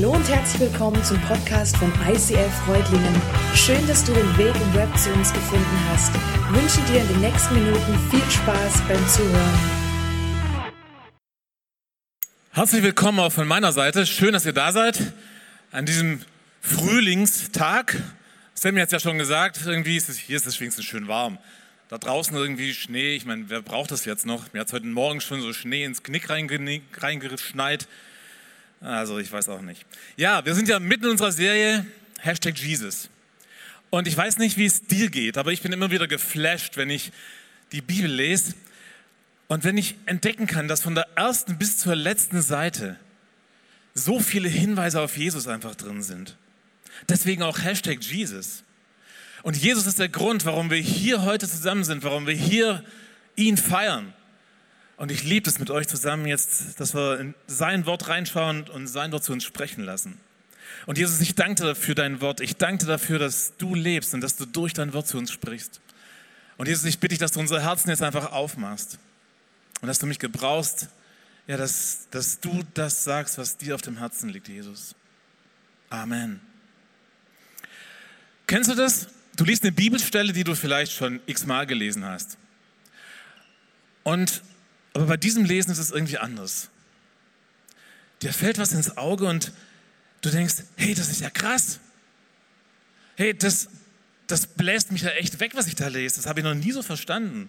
Hallo und herzlich willkommen zum Podcast von ICF Freudlingen. Schön, dass du den Weg im Web zu uns gefunden hast. Ich wünsche dir in den nächsten Minuten viel Spaß beim Zuhören. Herzlich willkommen auch von meiner Seite. Schön, dass ihr da seid an diesem Frühlingstag. Sammy hat es ja schon gesagt, irgendwie ist es, hier ist es wenigstens schön warm. Da draußen irgendwie Schnee, ich meine, wer braucht das jetzt noch? Mir hat heute Morgen schon so Schnee ins Knick reingeschneit. Also ich weiß auch nicht. Ja, wir sind ja mitten in unserer Serie Hashtag Jesus. Und ich weiß nicht, wie es dir geht, aber ich bin immer wieder geflasht, wenn ich die Bibel lese und wenn ich entdecken kann, dass von der ersten bis zur letzten Seite so viele Hinweise auf Jesus einfach drin sind. Deswegen auch Hashtag Jesus. Und Jesus ist der Grund, warum wir hier heute zusammen sind, warum wir hier ihn feiern. Und ich liebe es mit euch zusammen jetzt, dass wir in sein Wort reinschauen und sein Wort zu uns sprechen lassen. Und Jesus, ich danke dir für dein Wort. Ich danke dir dafür, dass du lebst und dass du durch dein Wort zu uns sprichst. Und Jesus, ich bitte dich, dass du unsere Herzen jetzt einfach aufmachst und dass du mich gebrauchst, ja, dass, dass du das sagst, was dir auf dem Herzen liegt, Jesus. Amen. Kennst du das? Du liest eine Bibelstelle, die du vielleicht schon x-mal gelesen hast. Und aber bei diesem Lesen ist es irgendwie anders. Dir fällt was ins Auge und du denkst, hey, das ist ja krass. Hey, das, das bläst mich ja echt weg, was ich da lese. Das habe ich noch nie so verstanden.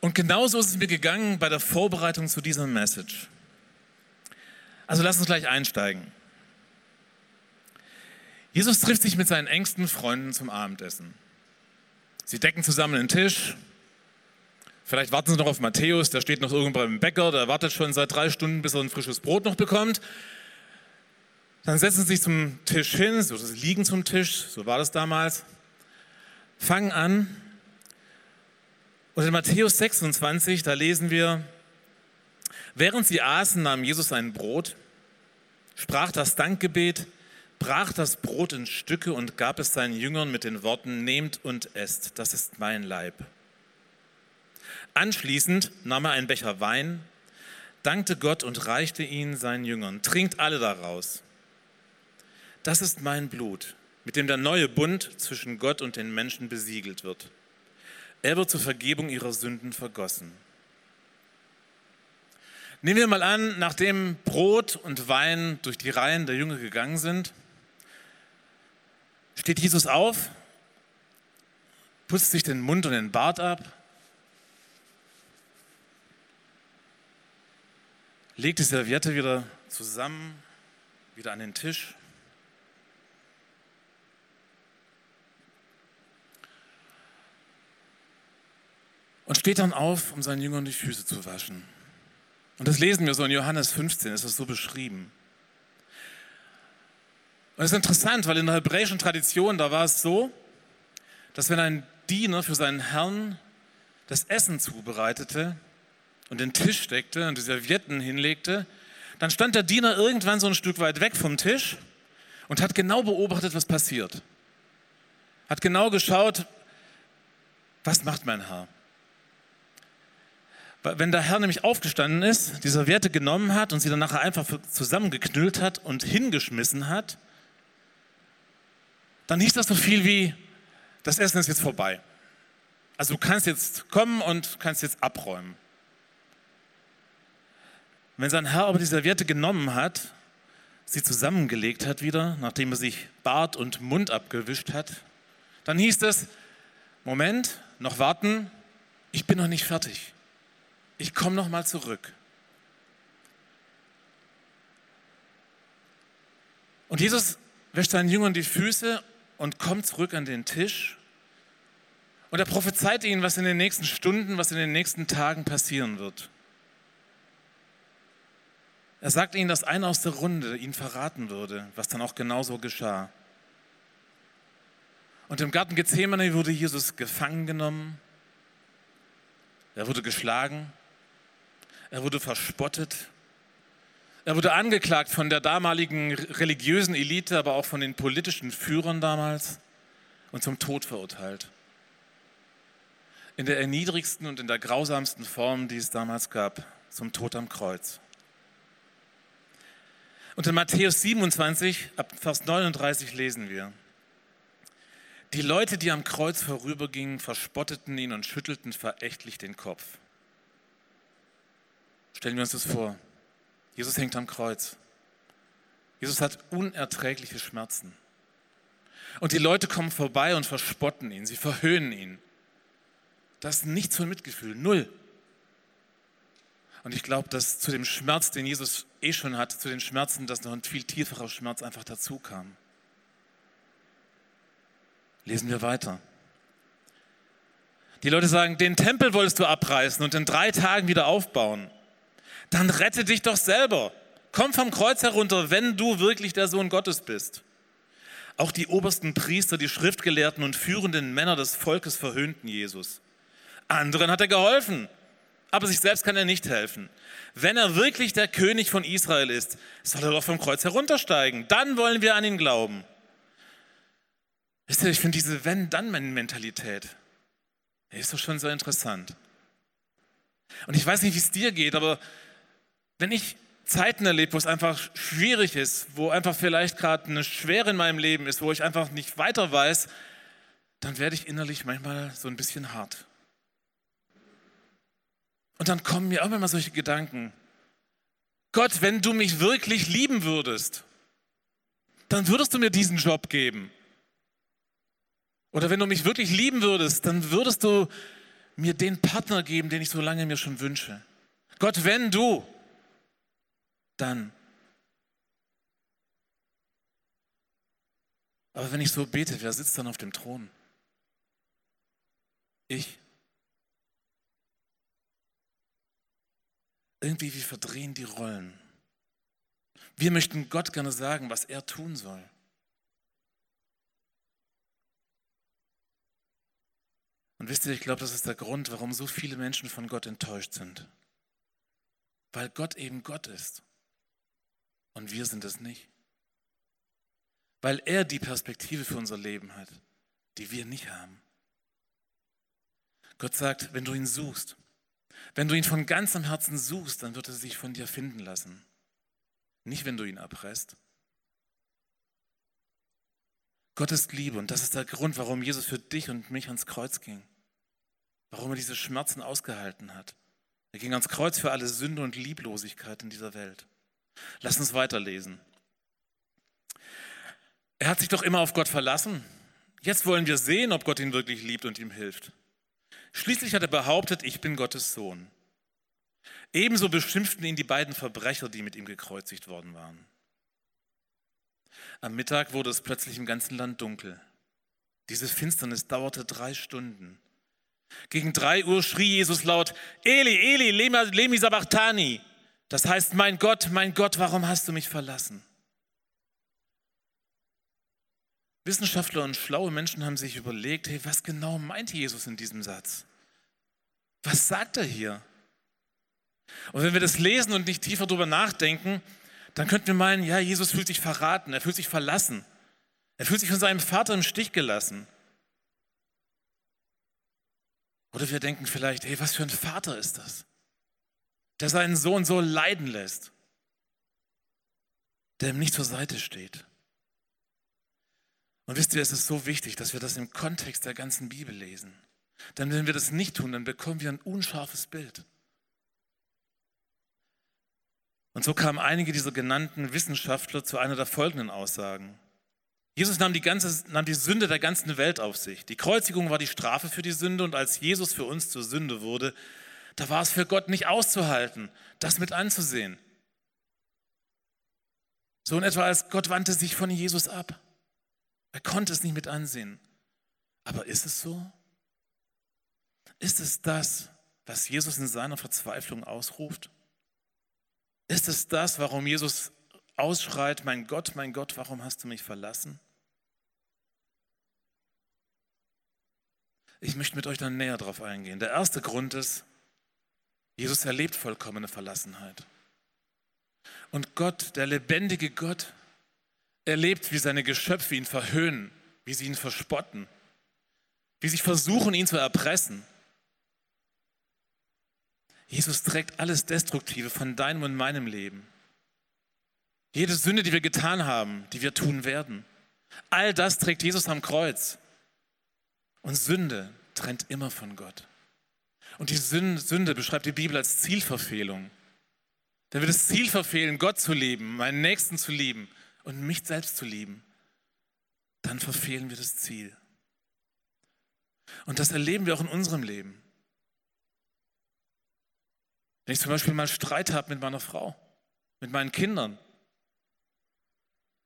Und genauso ist es mir gegangen bei der Vorbereitung zu dieser Message. Also lass uns gleich einsteigen. Jesus trifft sich mit seinen engsten Freunden zum Abendessen. Sie decken zusammen den Tisch, Vielleicht warten Sie noch auf Matthäus, der steht noch irgendwo beim Bäcker, der wartet schon seit drei Stunden, bis er ein frisches Brot noch bekommt. Dann setzen Sie sich zum Tisch hin, so liegen zum Tisch, so war das damals, fangen an. Und in Matthäus 26, da lesen wir, während sie aßen, nahm Jesus ein Brot, sprach das Dankgebet, brach das Brot in Stücke und gab es seinen Jüngern mit den Worten, nehmt und esst, das ist mein Leib. Anschließend nahm er einen Becher Wein, dankte Gott und reichte ihn seinen Jüngern. Trinkt alle daraus. Das ist mein Blut, mit dem der neue Bund zwischen Gott und den Menschen besiegelt wird. Er wird zur Vergebung ihrer Sünden vergossen. Nehmen wir mal an, nachdem Brot und Wein durch die Reihen der Jünger gegangen sind, steht Jesus auf, putzt sich den Mund und den Bart ab legt die Serviette wieder zusammen, wieder an den Tisch. Und steht dann auf, um seinen Jüngern die Füße zu waschen. Und das lesen wir so in Johannes 15, ist das so beschrieben. Und es ist interessant, weil in der hebräischen Tradition, da war es so, dass wenn ein Diener für seinen Herrn das Essen zubereitete, und den Tisch deckte und die Servietten hinlegte, dann stand der Diener irgendwann so ein Stück weit weg vom Tisch und hat genau beobachtet, was passiert. Hat genau geschaut, was macht mein Herr? Wenn der Herr nämlich aufgestanden ist, die Serviette genommen hat und sie dann nachher einfach zusammengeknüllt hat und hingeschmissen hat, dann hieß das so viel wie, das Essen ist jetzt vorbei. Also du kannst jetzt kommen und kannst jetzt abräumen. Wenn sein Herr aber die Serviette genommen hat, sie zusammengelegt hat wieder, nachdem er sich Bart und Mund abgewischt hat, dann hieß es, Moment, noch warten, ich bin noch nicht fertig. Ich komme noch mal zurück. Und Jesus wäscht seinen Jüngern die Füße und kommt zurück an den Tisch. Und er prophezeit ihnen, was in den nächsten Stunden, was in den nächsten Tagen passieren wird. Er sagt ihnen, dass einer aus der Runde ihn verraten würde, was dann auch genauso geschah. Und im Garten Gethsemane wurde Jesus gefangen genommen. Er wurde geschlagen. Er wurde verspottet. Er wurde angeklagt von der damaligen religiösen Elite, aber auch von den politischen Führern damals und zum Tod verurteilt. In der erniedrigsten und in der grausamsten Form, die es damals gab, zum Tod am Kreuz. Und in Matthäus 27, ab Vers 39 lesen wir, die Leute, die am Kreuz vorübergingen, verspotteten ihn und schüttelten verächtlich den Kopf. Stellen wir uns das vor. Jesus hängt am Kreuz. Jesus hat unerträgliche Schmerzen. Und die Leute kommen vorbei und verspotten ihn, sie verhöhnen ihn. Das ist nichts von Mitgefühl, null. Und ich glaube, dass zu dem Schmerz, den Jesus eh schon hat, zu den Schmerzen, dass noch ein viel tieferer Schmerz einfach dazu kam. Lesen wir weiter. Die Leute sagen, den Tempel wolltest du abreißen und in drei Tagen wieder aufbauen. Dann rette dich doch selber. Komm vom Kreuz herunter, wenn du wirklich der Sohn Gottes bist. Auch die obersten Priester, die Schriftgelehrten und führenden Männer des Volkes verhöhnten Jesus. Anderen hat er geholfen, aber sich selbst kann er nicht helfen. Wenn er wirklich der König von Israel ist, soll er doch vom Kreuz heruntersteigen. Dann wollen wir an ihn glauben. Wisst ihr, ich finde diese Wenn-Dann-Mentalität, ist doch schon sehr interessant. Und ich weiß nicht, wie es dir geht, aber wenn ich Zeiten erlebe, wo es einfach schwierig ist, wo einfach vielleicht gerade eine Schwere in meinem Leben ist, wo ich einfach nicht weiter weiß, dann werde ich innerlich manchmal so ein bisschen hart. Und dann kommen mir auch immer solche Gedanken. Gott, wenn du mich wirklich lieben würdest, dann würdest du mir diesen Job geben. Oder wenn du mich wirklich lieben würdest, dann würdest du mir den Partner geben, den ich so lange mir schon wünsche. Gott, wenn du, dann. Aber wenn ich so bete, wer sitzt dann auf dem Thron? Ich. Irgendwie, wir verdrehen die Rollen. Wir möchten Gott gerne sagen, was er tun soll. Und wisst ihr, ich glaube, das ist der Grund, warum so viele Menschen von Gott enttäuscht sind. Weil Gott eben Gott ist. Und wir sind es nicht. Weil er die Perspektive für unser Leben hat, die wir nicht haben. Gott sagt, wenn du ihn suchst, wenn du ihn von ganzem Herzen suchst, dann wird er sich von dir finden lassen. Nicht, wenn du ihn abreißt. Gott ist Liebe und das ist der Grund, warum Jesus für dich und mich ans Kreuz ging. Warum er diese Schmerzen ausgehalten hat. Er ging ans Kreuz für alle Sünde und Lieblosigkeit in dieser Welt. Lass uns weiterlesen. Er hat sich doch immer auf Gott verlassen. Jetzt wollen wir sehen, ob Gott ihn wirklich liebt und ihm hilft. Schließlich hat er behauptet, ich bin Gottes Sohn. Ebenso beschimpften ihn die beiden Verbrecher, die mit ihm gekreuzigt worden waren. Am Mittag wurde es plötzlich im ganzen Land dunkel. Diese Finsternis dauerte drei Stunden. Gegen drei Uhr schrie Jesus laut, Eli, Eli, lemi sabachthani, das heißt, mein Gott, mein Gott, warum hast du mich verlassen? Wissenschaftler und schlaue Menschen haben sich überlegt, hey, was genau meint Jesus in diesem Satz? Was sagt er hier? Und wenn wir das lesen und nicht tiefer darüber nachdenken, dann könnten wir meinen, ja, Jesus fühlt sich verraten, er fühlt sich verlassen. Er fühlt sich von seinem Vater im Stich gelassen. Oder wir denken vielleicht, hey, was für ein Vater ist das? der seinen Sohn so leiden lässt, der ihm nicht zur Seite steht. Und wisst ihr, es ist so wichtig, dass wir das im Kontext der ganzen Bibel lesen. Denn wenn wir das nicht tun, dann bekommen wir ein unscharfes Bild. Und so kamen einige dieser genannten Wissenschaftler zu einer der folgenden Aussagen. Jesus nahm die, ganze, nahm die Sünde der ganzen Welt auf sich. Die Kreuzigung war die Strafe für die Sünde und als Jesus für uns zur Sünde wurde, da war es für Gott nicht auszuhalten, das mit anzusehen. So in etwa als Gott wandte sich von Jesus ab. Er konnte es nicht mit ansehen. Aber ist es so? Ist es das, was Jesus in seiner Verzweiflung ausruft? Ist es das, warum Jesus ausschreit, mein Gott, mein Gott, warum hast du mich verlassen? Ich möchte mit euch dann näher darauf eingehen. Der erste Grund ist, Jesus erlebt vollkommene Verlassenheit. Und Gott, der lebendige Gott, erlebt, wie seine Geschöpfe ihn verhöhnen, wie sie ihn verspotten, wie sie versuchen, ihn zu erpressen. Jesus trägt alles Destruktive von deinem und meinem Leben. Jede Sünde, die wir getan haben, die wir tun werden. All das trägt Jesus am Kreuz. Und Sünde trennt immer von Gott. Und die Sünde beschreibt die Bibel als Zielverfehlung. Wenn wir das Ziel verfehlen, Gott zu lieben, meinen Nächsten zu lieben und mich selbst zu lieben, dann verfehlen wir das Ziel. Und das erleben wir auch in unserem Leben. Wenn ich zum Beispiel mal Streit habe mit meiner Frau, mit meinen Kindern.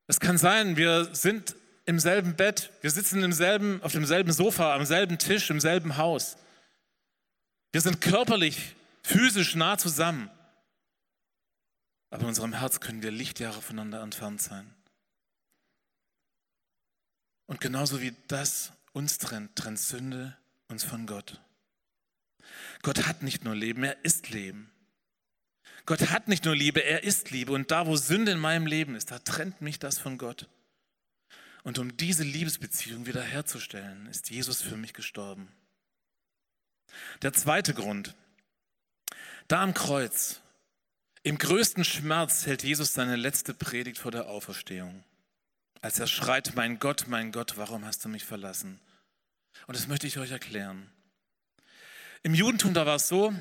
Es kann sein, wir sind im selben Bett, wir sitzen im selben, auf demselben Sofa, am selben Tisch, im selben Haus. Wir sind körperlich, physisch nah zusammen. Aber in unserem Herz können wir Lichtjahre voneinander entfernt sein. Und genauso wie das uns trennt, trennt Sünde uns von Gott. Gott hat nicht nur Leben, er ist Leben. Gott hat nicht nur Liebe, er ist Liebe. Und da, wo Sünde in meinem Leben ist, da trennt mich das von Gott. Und um diese Liebesbeziehung wiederherzustellen, ist Jesus für mich gestorben. Der zweite Grund. Da am Kreuz, im größten Schmerz, hält Jesus seine letzte Predigt vor der Auferstehung. Als er schreit, mein Gott, mein Gott, warum hast du mich verlassen? Und das möchte ich euch erklären. Im Judentum, da war es so,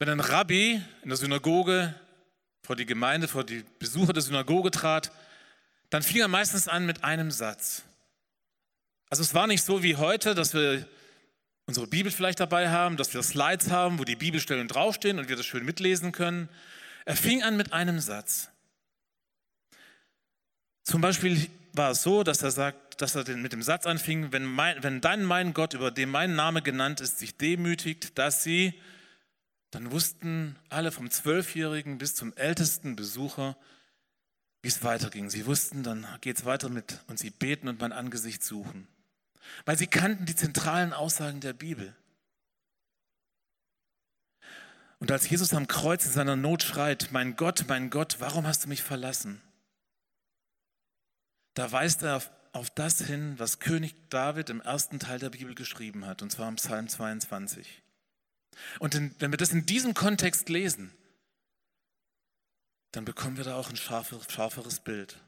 wenn ein Rabbi in der Synagoge vor die Gemeinde, vor die Besucher der Synagoge trat, dann fing er meistens an mit einem Satz. Also es war nicht so wie heute, dass wir unsere Bibel vielleicht dabei haben, dass wir Slides haben, wo die Bibelstellen draufstehen und wir das schön mitlesen können. Er fing an mit einem Satz. Zum Beispiel war es so, dass er sagt, dass er mit dem Satz anfing, wenn, mein, wenn dein mein Gott, über dem mein Name genannt ist, sich demütigt, dass sie, dann wussten alle vom Zwölfjährigen bis zum ältesten Besucher, wie es weiterging. Sie wussten, dann geht es weiter mit und sie beten und mein Angesicht suchen. Weil sie kannten die zentralen Aussagen der Bibel. Und als Jesus am Kreuz in seiner Not schreit, mein Gott, mein Gott, warum hast du mich verlassen? Da weist er auf, auf das hin, was König David im ersten Teil der Bibel geschrieben hat, und zwar im Psalm 22. Und in, wenn wir das in diesem Kontext lesen, dann bekommen wir da auch ein scharfer, scharferes Bild.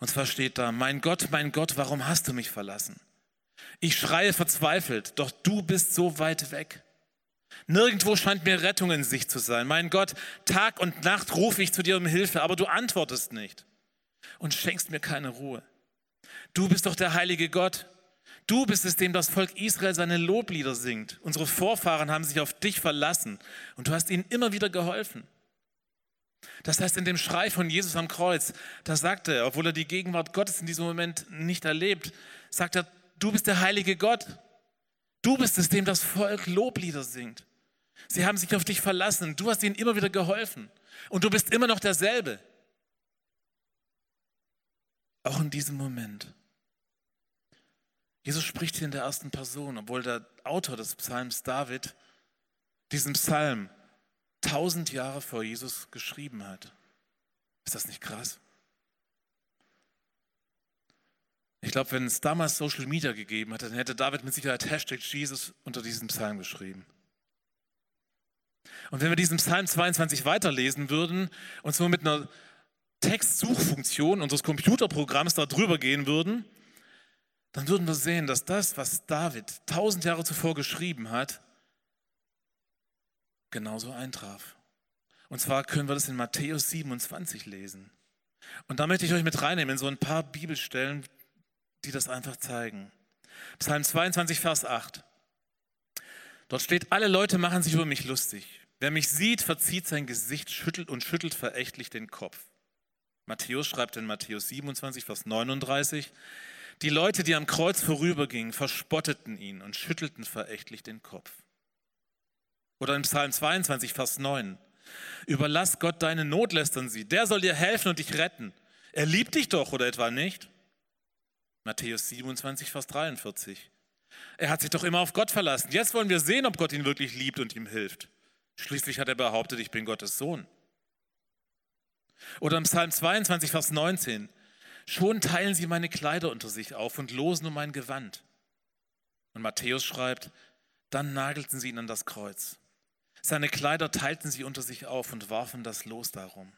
Und zwar steht da, mein Gott, mein Gott, warum hast du mich verlassen? Ich schreie verzweifelt, doch du bist so weit weg. Nirgendwo scheint mir Rettung in Sicht zu sein. Mein Gott, Tag und Nacht rufe ich zu dir um Hilfe, aber du antwortest nicht und schenkst mir keine Ruhe. Du bist doch der heilige Gott. Du bist es, dem das Volk Israel seine Loblieder singt. Unsere Vorfahren haben sich auf dich verlassen und du hast ihnen immer wieder geholfen. Das heißt, in dem Schrei von Jesus am Kreuz, da sagt er, obwohl er die Gegenwart Gottes in diesem Moment nicht erlebt, sagt er, du bist der heilige Gott. Du bist es, dem das Volk Loblieder singt. Sie haben sich auf dich verlassen. Du hast ihnen immer wieder geholfen. Und du bist immer noch derselbe. Auch in diesem Moment. Jesus spricht hier in der ersten Person, obwohl der Autor des Psalms David diesen Psalm tausend Jahre vor Jesus geschrieben hat. Ist das nicht krass? Ich glaube, wenn es damals Social Media gegeben hätte, dann hätte David mit Sicherheit Hashtag Jesus unter diesem Psalm geschrieben. Und wenn wir diesen Psalm 22 weiterlesen würden und so mit einer Textsuchfunktion unseres Computerprogramms da drüber gehen würden, dann würden wir sehen, dass das, was David tausend Jahre zuvor geschrieben hat, genauso eintraf. Und zwar können wir das in Matthäus 27 lesen. Und da möchte ich euch mit reinnehmen in so ein paar Bibelstellen, die das einfach zeigen. Psalm 22, Vers 8. Dort steht, alle Leute machen sich über mich lustig. Wer mich sieht, verzieht sein Gesicht, schüttelt und schüttelt verächtlich den Kopf. Matthäus schreibt in Matthäus 27, Vers 39, die Leute, die am Kreuz vorübergingen, verspotteten ihn und schüttelten verächtlich den Kopf. Oder in Psalm 22, Vers 9, überlass Gott deine Not, lästern sie, der soll dir helfen und dich retten. Er liebt dich doch, oder etwa nicht? Matthäus 27, Vers 43. Er hat sich doch immer auf Gott verlassen. Jetzt wollen wir sehen, ob Gott ihn wirklich liebt und ihm hilft. Schließlich hat er behauptet, ich bin Gottes Sohn. Oder im Psalm 22, Vers 19. Schon teilen sie meine Kleider unter sich auf und losen um mein Gewand. Und Matthäus schreibt, dann nagelten sie ihn an das Kreuz. Seine Kleider teilten sie unter sich auf und warfen das Los darum.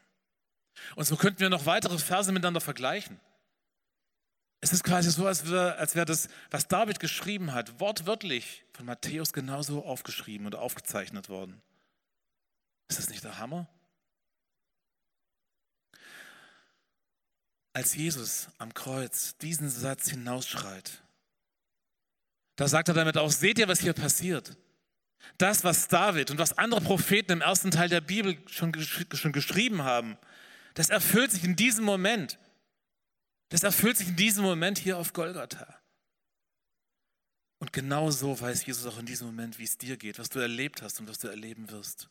Und so könnten wir noch weitere Verse miteinander vergleichen. Es ist quasi so, als wäre, als wäre das, was David geschrieben hat, wortwörtlich von Matthäus genauso aufgeschrieben und aufgezeichnet worden. Ist das nicht der Hammer? Als Jesus am Kreuz diesen Satz hinausschreit, da sagt er damit auch, seht ihr, was hier passiert? Das, was David und was andere Propheten im ersten Teil der Bibel schon, schon geschrieben haben, das erfüllt sich in diesem Moment. Das erfüllt sich in diesem Moment hier auf Golgatha. Und genau so weiß Jesus auch in diesem Moment, wie es dir geht, was du erlebt hast und was du erleben wirst.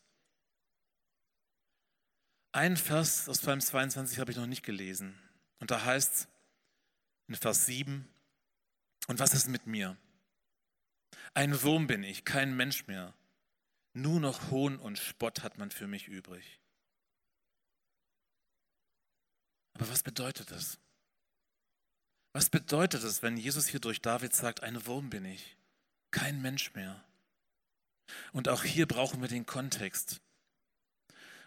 Einen Vers aus Psalm 22 habe ich noch nicht gelesen. Und da heißt es in Vers 7, und was ist mit mir? Ein Wurm bin ich, kein Mensch mehr. Nur noch Hohn und Spott hat man für mich übrig. Aber was bedeutet das? Was bedeutet es, wenn Jesus hier durch David sagt, ein Wurm bin ich, kein Mensch mehr? Und auch hier brauchen wir den Kontext.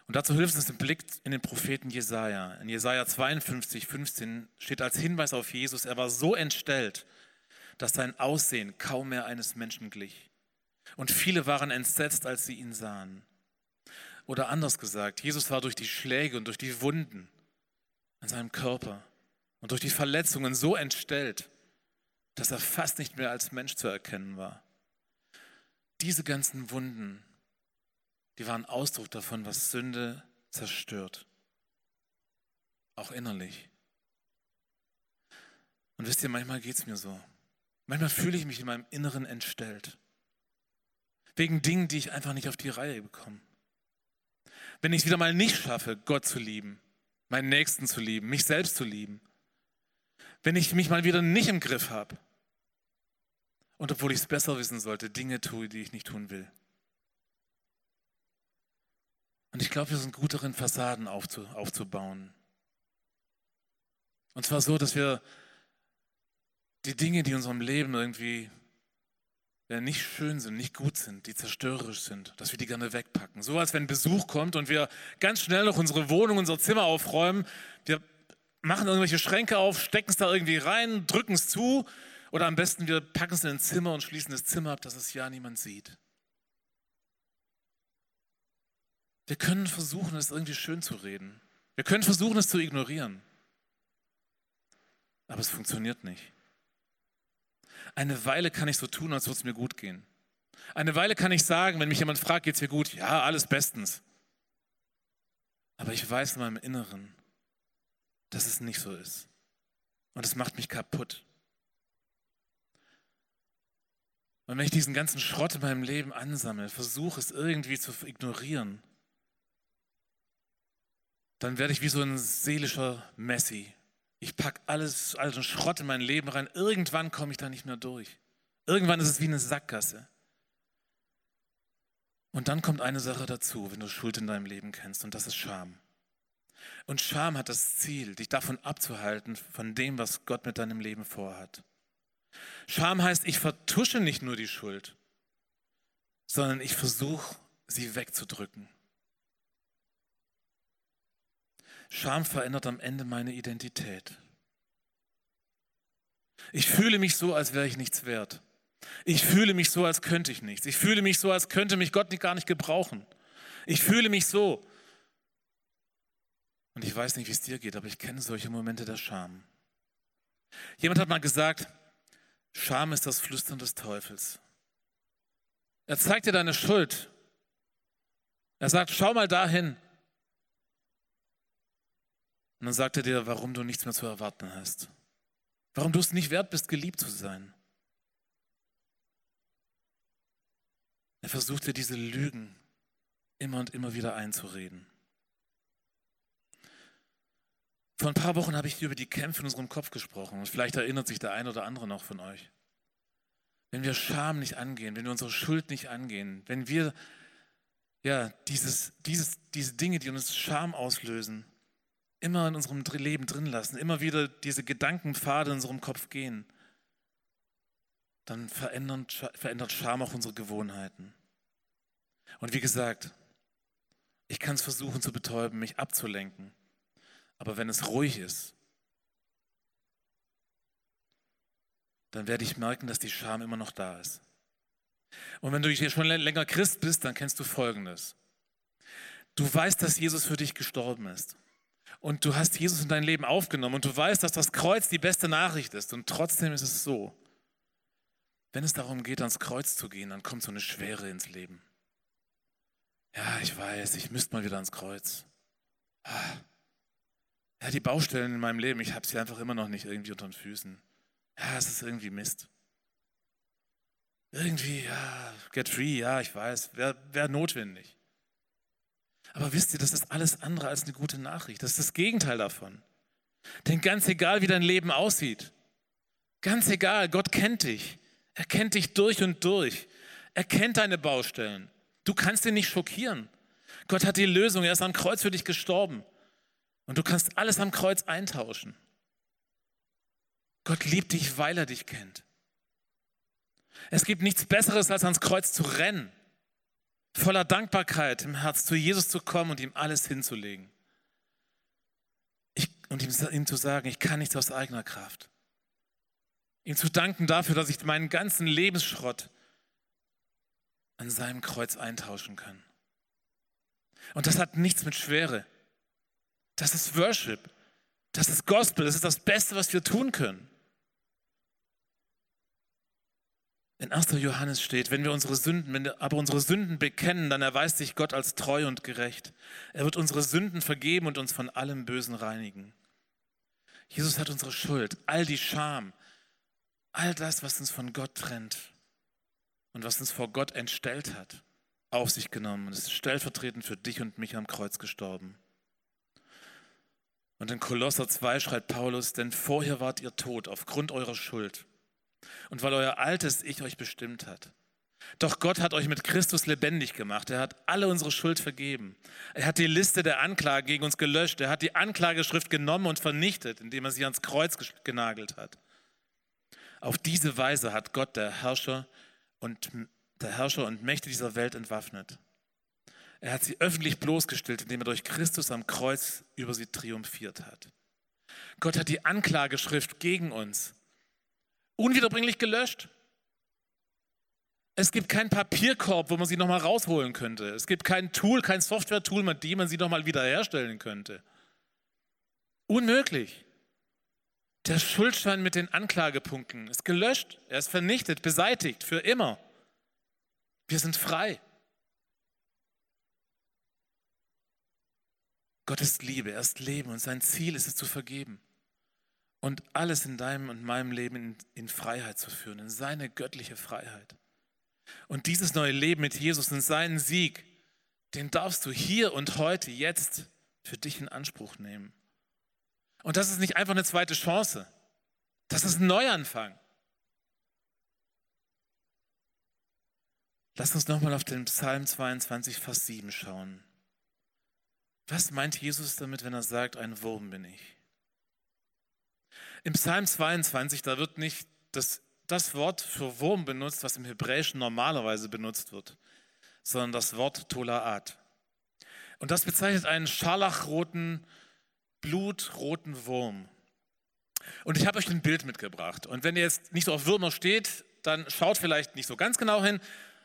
Und dazu hilft uns ein Blick in den Propheten Jesaja. In Jesaja 52, 15 steht als Hinweis auf Jesus, er war so entstellt, dass sein Aussehen kaum mehr eines Menschen glich. Und viele waren entsetzt, als sie ihn sahen. Oder anders gesagt, Jesus war durch die Schläge und durch die Wunden an seinem Körper und durch die Verletzungen so entstellt, dass er fast nicht mehr als Mensch zu erkennen war. Diese ganzen Wunden, die waren Ausdruck davon, was Sünde zerstört. Auch innerlich. Und wisst ihr, manchmal geht es mir so. Manchmal fühle ich mich in meinem Inneren entstellt. Wegen Dingen, die ich einfach nicht auf die Reihe bekomme. Wenn ich es wieder mal nicht schaffe, Gott zu lieben, meinen Nächsten zu lieben, mich selbst zu lieben. Wenn ich mich mal wieder nicht im Griff habe und obwohl ich es besser wissen sollte, Dinge tue, die ich nicht tun will. Und ich glaube, wir sind gut darin, Fassaden aufzubauen. Und zwar so, dass wir die Dinge, die in unserem Leben irgendwie nicht schön sind, nicht gut sind, die zerstörerisch sind, dass wir die gerne wegpacken. So als wenn Besuch kommt und wir ganz schnell noch unsere Wohnung, unser Zimmer aufräumen. Wir machen irgendwelche Schränke auf, stecken es da irgendwie rein, drücken es zu oder am besten wir packen es in ein Zimmer und schließen das Zimmer ab, dass es ja niemand sieht. Wir können versuchen, es irgendwie schön zu reden. Wir können versuchen, es zu ignorieren. Aber es funktioniert nicht. Eine Weile kann ich so tun, als würde es mir gut gehen. Eine Weile kann ich sagen, wenn mich jemand fragt, geht es mir gut? Ja, alles bestens. Aber ich weiß in meinem Inneren, dass es nicht so ist. Und es macht mich kaputt. Und wenn ich diesen ganzen Schrott in meinem Leben ansammle, versuche es irgendwie zu ignorieren, dann werde ich wie so ein seelischer Messi, ich packe alles, all den Schrott in mein Leben rein. Irgendwann komme ich da nicht mehr durch. Irgendwann ist es wie eine Sackgasse. Und dann kommt eine Sache dazu, wenn du Schuld in deinem Leben kennst, und das ist Scham. Und Scham hat das Ziel, dich davon abzuhalten, von dem, was Gott mit deinem Leben vorhat. Scham heißt, ich vertusche nicht nur die Schuld, sondern ich versuche, sie wegzudrücken. Scham verändert am Ende meine Identität. Ich fühle mich so, als wäre ich nichts wert. Ich fühle mich so, als könnte ich nichts. Ich fühle mich so, als könnte mich Gott gar nicht gebrauchen. Ich fühle mich so. Und ich weiß nicht, wie es dir geht, aber ich kenne solche Momente der Scham. Jemand hat mal gesagt, Scham ist das Flüstern des Teufels. Er zeigt dir deine Schuld. Er sagt, schau mal dahin. Und dann sagt er dir, warum du nichts mehr zu erwarten hast. Warum du es nicht wert bist, geliebt zu sein. Er versucht dir diese Lügen immer und immer wieder einzureden. Vor ein paar Wochen habe ich hier über die Kämpfe in unserem Kopf gesprochen und vielleicht erinnert sich der eine oder andere noch von euch. Wenn wir Scham nicht angehen, wenn wir unsere Schuld nicht angehen, wenn wir ja dieses, dieses, diese Dinge, die uns Scham auslösen, immer in unserem Leben drin lassen, immer wieder diese Gedankenpfade in unserem Kopf gehen, dann verändert, verändert Scham auch unsere Gewohnheiten. Und wie gesagt, ich kann es versuchen zu betäuben, mich abzulenken. Aber wenn es ruhig ist, dann werde ich merken, dass die Scham immer noch da ist. Und wenn du hier schon länger Christ bist, dann kennst du Folgendes. Du weißt, dass Jesus für dich gestorben ist. Und du hast Jesus in dein Leben aufgenommen und du weißt, dass das Kreuz die beste Nachricht ist. Und trotzdem ist es so, wenn es darum geht, ans Kreuz zu gehen, dann kommt so eine Schwere ins Leben. Ja, ich weiß, ich müsste mal wieder ans Kreuz. Ah. Ja, die Baustellen in meinem Leben, ich habe sie einfach immer noch nicht irgendwie unter den Füßen. Ja, es ist irgendwie Mist. Irgendwie, ja, get free, ja, ich weiß, wäre wär notwendig. Aber wisst ihr, das ist alles andere als eine gute Nachricht. Das ist das Gegenteil davon. Denn ganz egal, wie dein Leben aussieht, ganz egal, Gott kennt dich. Er kennt dich durch und durch. Er kennt deine Baustellen. Du kannst ihn nicht schockieren. Gott hat die Lösung. Er ist am Kreuz für dich gestorben. Und du kannst alles am Kreuz eintauschen. Gott liebt dich, weil er dich kennt. Es gibt nichts Besseres, als ans Kreuz zu rennen, voller Dankbarkeit im Herz zu Jesus zu kommen und ihm alles hinzulegen. Ich, und ihm, ihm zu sagen, ich kann nichts aus eigener Kraft. Ihm zu danken dafür, dass ich meinen ganzen Lebensschrott an seinem Kreuz eintauschen kann. Und das hat nichts mit Schwere. Das ist Worship. Das ist Gospel. Das ist das Beste, was wir tun können. In 1. Johannes steht, wenn wir unsere Sünden, wenn wir aber unsere Sünden bekennen, dann erweist sich Gott als treu und gerecht. Er wird unsere Sünden vergeben und uns von allem Bösen reinigen. Jesus hat unsere Schuld, all die Scham, all das, was uns von Gott trennt und was uns vor Gott entstellt hat, auf sich genommen und ist stellvertretend für dich und mich am Kreuz gestorben. Und in Kolosser 2 schreibt Paulus, denn vorher wart ihr tot aufgrund eurer Schuld und weil euer altes Ich euch bestimmt hat. Doch Gott hat euch mit Christus lebendig gemacht. Er hat alle unsere Schuld vergeben. Er hat die Liste der Anklage gegen uns gelöscht. Er hat die Anklageschrift genommen und vernichtet, indem er sie ans Kreuz genagelt hat. Auf diese Weise hat Gott, der Herrscher und der Herrscher und Mächte dieser Welt entwaffnet. Er hat sie öffentlich bloßgestellt, indem er durch Christus am Kreuz über sie triumphiert hat. Gott hat die Anklageschrift gegen uns unwiederbringlich gelöscht. Es gibt keinen Papierkorb, wo man sie nochmal rausholen könnte. Es gibt kein Tool, kein Software-Tool, mit dem man sie nochmal wiederherstellen könnte. Unmöglich. Der Schuldschein mit den Anklagepunkten ist gelöscht, er ist vernichtet, beseitigt, für immer. Wir sind frei. Gott ist Liebe, er ist Leben und sein Ziel ist es zu vergeben und alles in deinem und meinem Leben in, in, Freiheit zu führen, in seine göttliche Freiheit. Und dieses neue Leben mit Jesus und seinen Sieg, den darfst du hier und heute, jetzt für dich in Anspruch nehmen. Und das ist nicht einfach eine zweite Chance, das ist ein Neuanfang. Lass uns nochmal auf den Psalm 22, Vers 7 schauen. Was meint Jesus damit, wenn er sagt, ein Wurm bin ich? Im Psalm 22, da wird nicht das, das Wort für Wurm benutzt, was im Hebräischen normalerweise benutzt wird, sondern das Wort Tolaat. Und das bezeichnet einen scharlachroten, blutroten Wurm. Und ich habe euch ein Bild mitgebracht. Und wenn ihr jetzt nicht so auf Würmer steht, dann schaut vielleicht nicht so ganz genau hin,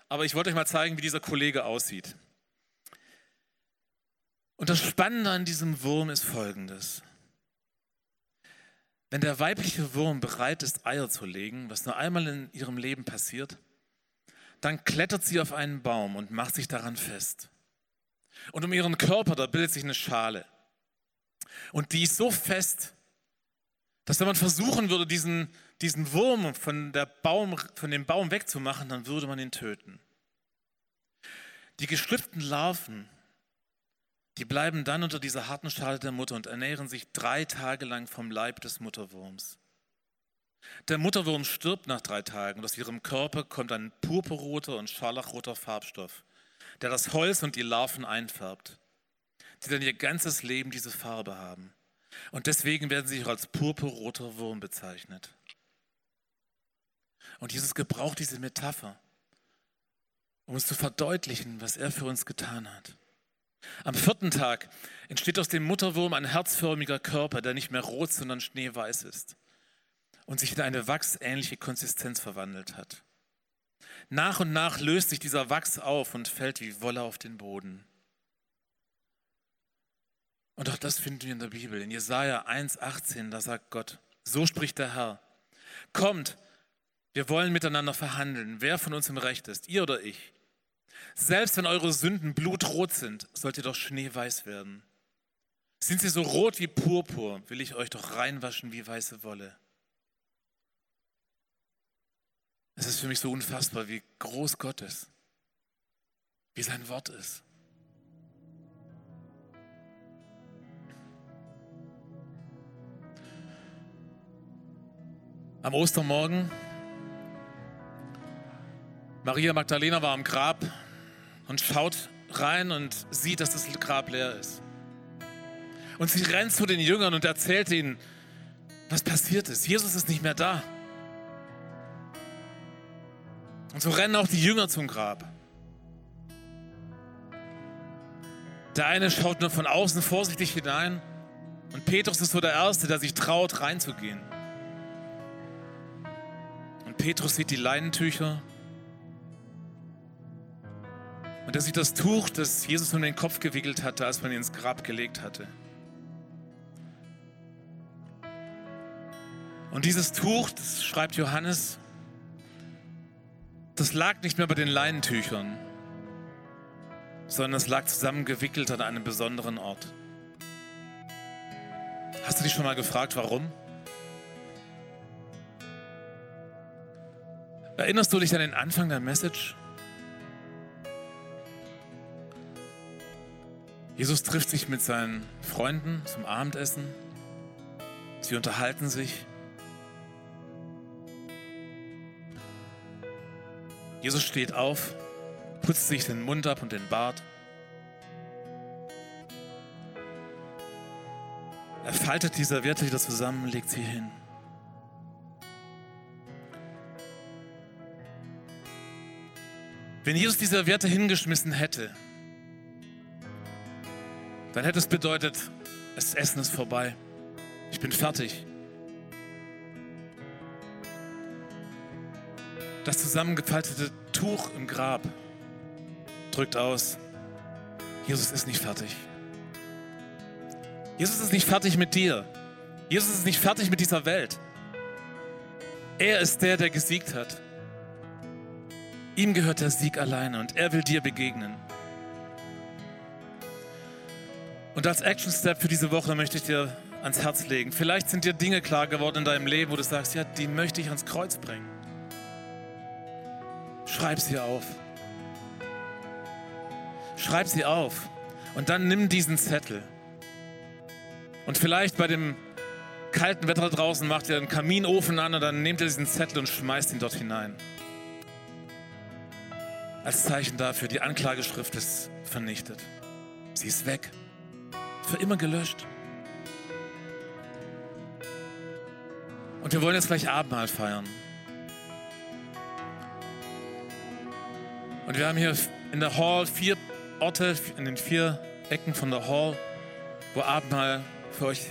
aber ich wollte euch mal zeigen, wie dieser Kollege aussieht. Und das Spannende an diesem Wurm ist folgendes. Wenn der weibliche Wurm bereit ist, Eier zu legen, was nur einmal in ihrem Leben passiert, dann klettert sie auf einen Baum und macht sich daran fest. Und um ihren Körper, da bildet sich eine Schale. Und die ist so fest, dass wenn man versuchen würde, diesen, diesen Wurm von, der Baum, von dem Baum wegzumachen, dann würde man ihn töten. Die geschlüpften Larven die bleiben dann unter dieser harten Schale der Mutter und ernähren sich drei Tage lang vom Leib des Mutterwurms. Der Mutterwurm stirbt nach drei Tagen und aus ihrem Körper kommt ein purpurroter und scharlachroter Farbstoff, der das Holz und die Larven einfärbt, die dann ihr ganzes Leben diese Farbe haben. Und deswegen werden sie auch als purpurroter Wurm bezeichnet. Und Jesus gebraucht diese Metapher, um uns zu verdeutlichen, was er für uns getan hat. Am vierten Tag entsteht aus dem Mutterwurm ein herzförmiger Körper, der nicht mehr rot, sondern schneeweiß ist und sich in eine wachsähnliche Konsistenz verwandelt hat. Nach und nach löst sich dieser Wachs auf und fällt wie Wolle auf den Boden. Und auch das finden wir in der Bibel. In Jesaja 1,18, da sagt Gott: So spricht der Herr: Kommt, wir wollen miteinander verhandeln, wer von uns im Recht ist, ihr oder ich. Selbst wenn eure Sünden blutrot sind, sollt ihr doch schneeweiß werden. Sind sie so rot wie Purpur, will ich euch doch reinwaschen wie weiße Wolle. Es ist für mich so unfassbar, wie groß Gott ist, wie sein Wort ist. Am Ostermorgen, Maria Magdalena war am Grab und schaut rein und sieht, dass das Grab leer ist. Und sie rennt zu den Jüngern und erzählt ihnen, was passiert ist. Jesus ist nicht mehr da. Und so rennen auch die Jünger zum Grab. Der eine schaut nur von außen vorsichtig hinein und Petrus ist so der Erste, der sich traut, reinzugehen. Und Petrus sieht die Leinentücher und er sieht das Tuch, das Jesus um den Kopf gewickelt hatte, als man ihn ins Grab gelegt hatte. Und dieses Tuch, das schreibt Johannes, das lag nicht mehr bei den Leinentüchern, sondern es lag zusammengewickelt an einem besonderen Ort. Hast du dich schon mal gefragt, warum? Erinnerst du dich an den Anfang der Message? Jesus trifft sich mit seinen Freunden zum Abendessen. Sie unterhalten sich. Jesus steht auf, putzt sich den Mund ab und den Bart. Er faltet die Serviette wieder zusammen, legt sie hin. Wenn Jesus die Serviette hingeschmissen hätte, dann hätte es bedeutet, das Essen ist vorbei. Ich bin fertig. Das zusammengefaltete Tuch im Grab drückt aus, Jesus ist nicht fertig. Jesus ist nicht fertig mit dir. Jesus ist nicht fertig mit dieser Welt. Er ist der, der gesiegt hat. Ihm gehört der Sieg alleine und er will dir begegnen. Und als Action Step für diese Woche möchte ich dir ans Herz legen. Vielleicht sind dir Dinge klar geworden in deinem Leben, wo du sagst, ja, die möchte ich ans Kreuz bringen. Schreib sie auf. Schreib sie auf. Und dann nimm diesen Zettel. Und vielleicht bei dem kalten Wetter draußen macht ihr einen Kaminofen an und dann nehmt ihr diesen Zettel und schmeißt ihn dort hinein. Als Zeichen dafür, die Anklageschrift ist vernichtet. Sie ist weg. Für immer gelöscht. Und wir wollen jetzt gleich Abendmahl feiern. Und wir haben hier in der Hall vier Orte, in den vier Ecken von der Hall, wo Abendmahl für euch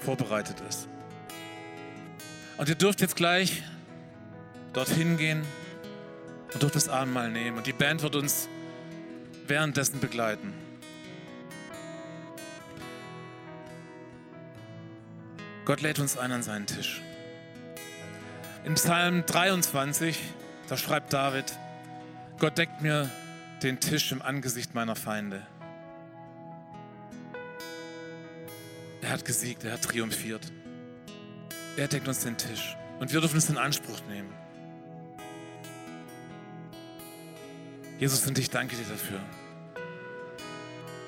vorbereitet ist. Und ihr dürft jetzt gleich dorthin gehen und dürft das Abendmahl nehmen. Und die Band wird uns währenddessen begleiten. Gott lädt uns ein an seinen Tisch. In Psalm 23, da schreibt David, Gott deckt mir den Tisch im Angesicht meiner Feinde. Er hat gesiegt, er hat triumphiert. Er deckt uns den Tisch und wir dürfen es in Anspruch nehmen. Jesus, und ich danke dir dafür.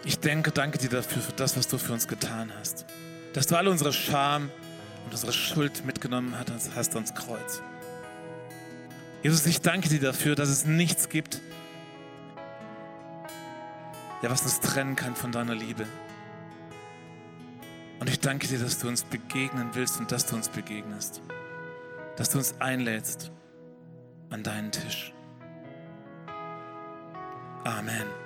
Ich denke, danke dir dafür, für das, was du für uns getan hast. Dass du alle unsere Scham und unsere Schuld mitgenommen hast ans Kreuz. Jesus, ich danke dir dafür, dass es nichts gibt, ja, was uns trennen kann von deiner Liebe. Und ich danke dir, dass du uns begegnen willst und dass du uns begegnest. Dass du uns einlädst an deinen Tisch. Amen.